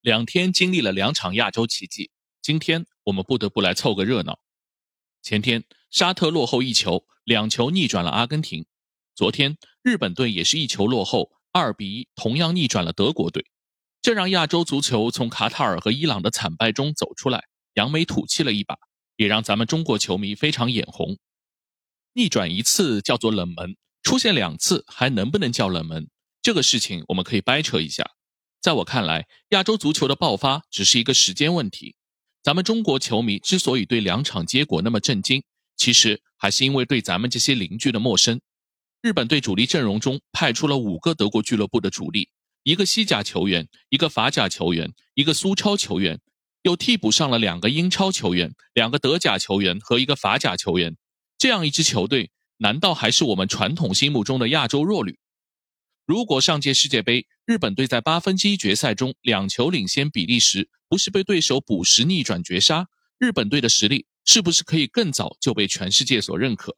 两天经历了两场亚洲奇迹，今天我们不得不来凑个热闹。前天沙特落后一球，两球逆转了阿根廷；昨天日本队也是一球落后，二比一同样逆转了德国队。这让亚洲足球从卡塔尔和伊朗的惨败中走出来，扬眉吐气了一把，也让咱们中国球迷非常眼红。逆转一次叫做冷门，出现两次还能不能叫冷门？这个事情我们可以掰扯一下。在我看来，亚洲足球的爆发只是一个时间问题。咱们中国球迷之所以对两场结果那么震惊，其实还是因为对咱们这些邻居的陌生。日本队主力阵容中派出了五个德国俱乐部的主力，一个西甲球员，一个法甲球员，一个苏超球员，又替补上了两个英超球员、两个德甲球员和一个法甲球员。这样一支球队，难道还是我们传统心目中的亚洲弱旅？如果上届世界杯日本队在八分之一决赛中两球领先比利时，不是被对手补时逆转绝杀，日本队的实力是不是可以更早就被全世界所认可？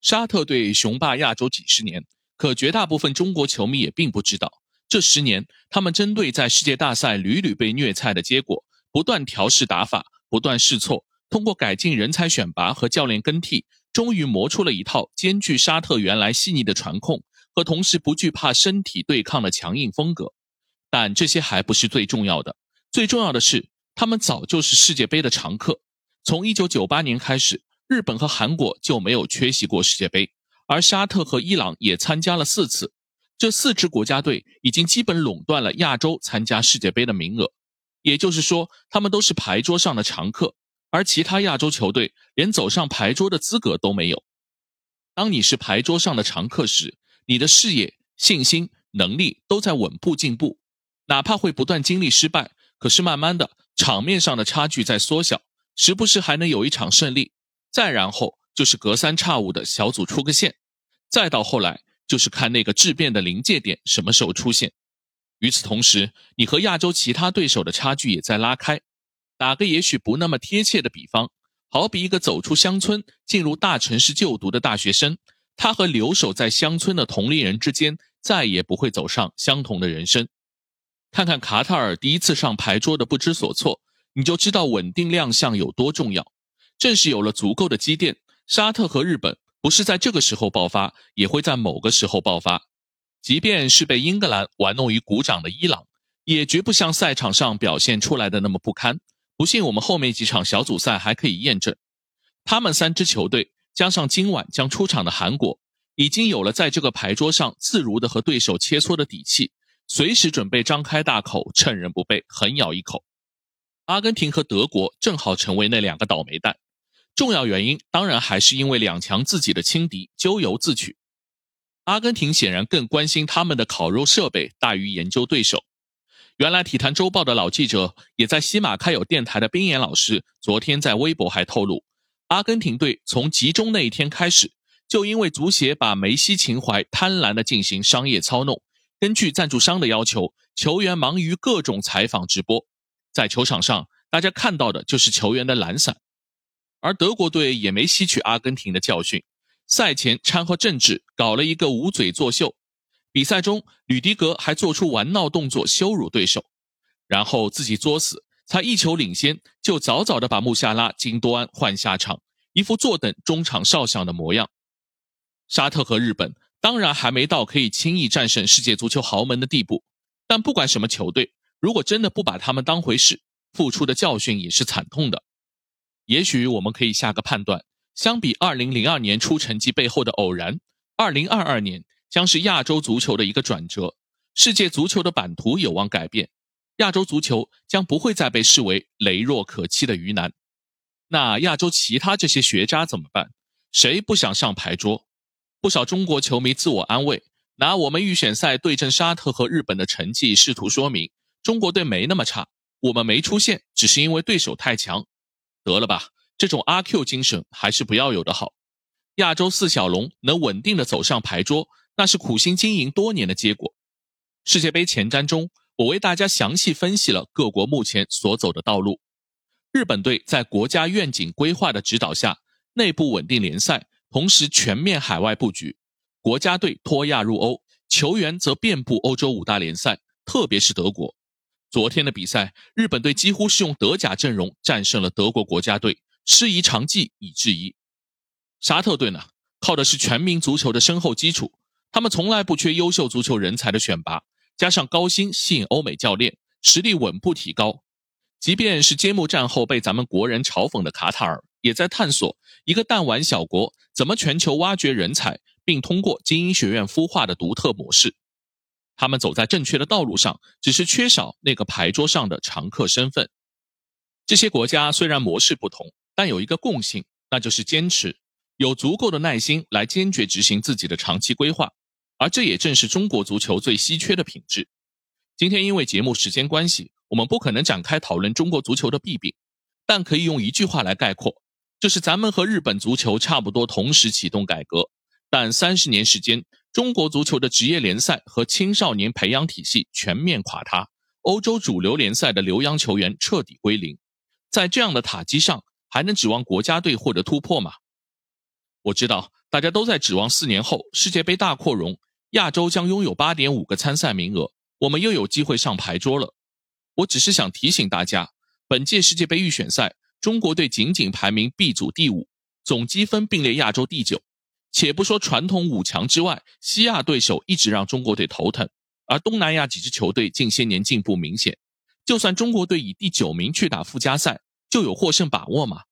沙特队雄霸亚洲几十年，可绝大部分中国球迷也并不知道，这十年他们针对在世界大赛屡屡被虐菜的结果，不断调试打法，不断试错，通过改进人才选拔和教练更替，终于磨出了一套兼具沙特原来细腻的传控。和同时不惧怕身体对抗的强硬风格，但这些还不是最重要的。最重要的是，他们早就是世界杯的常客。从1998年开始，日本和韩国就没有缺席过世界杯，而沙特和伊朗也参加了四次。这四支国家队已经基本垄断了亚洲参加世界杯的名额，也就是说，他们都是牌桌上的常客，而其他亚洲球队连走上牌桌的资格都没有。当你是牌桌上的常客时，你的视野、信心、能力都在稳步进步，哪怕会不断经历失败，可是慢慢的场面上的差距在缩小，时不时还能有一场胜利。再然后就是隔三差五的小组出个线，再到后来就是看那个质变的临界点什么时候出现。与此同时，你和亚洲其他对手的差距也在拉开。打个也许不那么贴切的比方，好比一个走出乡村进入大城市就读的大学生。他和留守在乡村的同龄人之间再也不会走上相同的人生。看看卡塔尔第一次上牌桌的不知所措，你就知道稳定亮相有多重要。正是有了足够的积淀，沙特和日本不是在这个时候爆发，也会在某个时候爆发。即便是被英格兰玩弄于股掌的伊朗，也绝不像赛场上表现出来的那么不堪。不信，我们后面几场小组赛还可以验证。他们三支球队。加上今晚将出场的韩国，已经有了在这个牌桌上自如的和对手切磋的底气，随时准备张开大口，趁人不备狠咬一口。阿根廷和德国正好成为那两个倒霉蛋，重要原因当然还是因为两强自己的轻敌咎由自取。阿根廷显然更关心他们的烤肉设备大于研究对手。原来体坛周报的老记者，也在西马开有电台的冰岩老师，昨天在微博还透露。阿根廷队从集中那一天开始，就因为足协把梅西情怀贪婪地进行商业操弄，根据赞助商的要求，球员忙于各种采访直播，在球场上大家看到的就是球员的懒散。而德国队也没吸取阿根廷的教训，赛前掺和政治，搞了一个捂嘴作秀。比赛中，吕迪格还做出玩闹动作羞辱对手，然后自己作死。才一球领先，就早早的把穆夏拉、金多安换下场，一副坐等中场哨响的模样。沙特和日本当然还没到可以轻易战胜世界足球豪门的地步，但不管什么球队，如果真的不把他们当回事，付出的教训也是惨痛的。也许我们可以下个判断：相比2002年出成绩背后的偶然，2022年将是亚洲足球的一个转折，世界足球的版图有望改变。亚洲足球将不会再被视为羸弱可欺的鱼腩，那亚洲其他这些学渣怎么办？谁不想上牌桌？不少中国球迷自我安慰，拿我们预选赛对阵沙特和日本的成绩试图说明中国队没那么差，我们没出现只是因为对手太强。得了吧，这种阿 Q 精神还是不要有的好。亚洲四小龙能稳定的走上牌桌，那是苦心经营多年的结果。世界杯前瞻中。我为大家详细分析了各国目前所走的道路。日本队在国家愿景规划的指导下，内部稳定联赛，同时全面海外布局。国家队脱亚入欧，球员则遍布欧洲五大联赛，特别是德国。昨天的比赛，日本队几乎是用德甲阵容战胜了德国国家队，师夷长技以制夷。沙特队呢，靠的是全民足球的深厚基础，他们从来不缺优秀足球人才的选拔，加上高薪吸引欧美教练，实力稳步提高。即便是揭幕战后被咱们国人嘲讽的卡塔尔，也在探索一个弹丸小国怎么全球挖掘人才，并通过精英学院孵化的独特模式。他们走在正确的道路上，只是缺少那个牌桌上的常客身份。这些国家虽然模式不同，但有一个共性，那就是坚持，有足够的耐心来坚决执行自己的长期规划。而这也正是中国足球最稀缺的品质。今天因为节目时间关系。我们不可能展开讨论中国足球的弊病，但可以用一句话来概括，就是咱们和日本足球差不多同时启动改革，但三十年时间，中国足球的职业联赛和青少年培养体系全面垮塌，欧洲主流联赛的留洋球员彻底归零，在这样的塔基上，还能指望国家队获得突破吗？我知道大家都在指望四年后世界杯大扩容，亚洲将拥有八点五个参赛名额，我们又有机会上牌桌了。我只是想提醒大家，本届世界杯预选赛，中国队仅仅排名 B 组第五，总积分并列亚洲第九。且不说传统五强之外，西亚对手一直让中国队头疼，而东南亚几支球队近些年进步明显。就算中国队以第九名去打附加赛，就有获胜把握吗？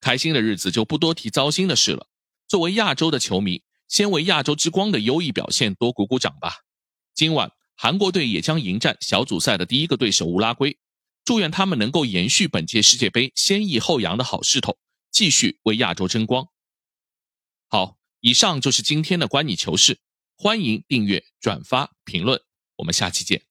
开心的日子就不多提糟心的事了。作为亚洲的球迷，先为亚洲之光的优异表现多鼓鼓掌吧。今晚。韩国队也将迎战小组赛的第一个对手乌拉圭，祝愿他们能够延续本届世界杯先抑后扬的好势头，继续为亚洲争光。好，以上就是今天的观你球事，欢迎订阅、转发、评论，我们下期见。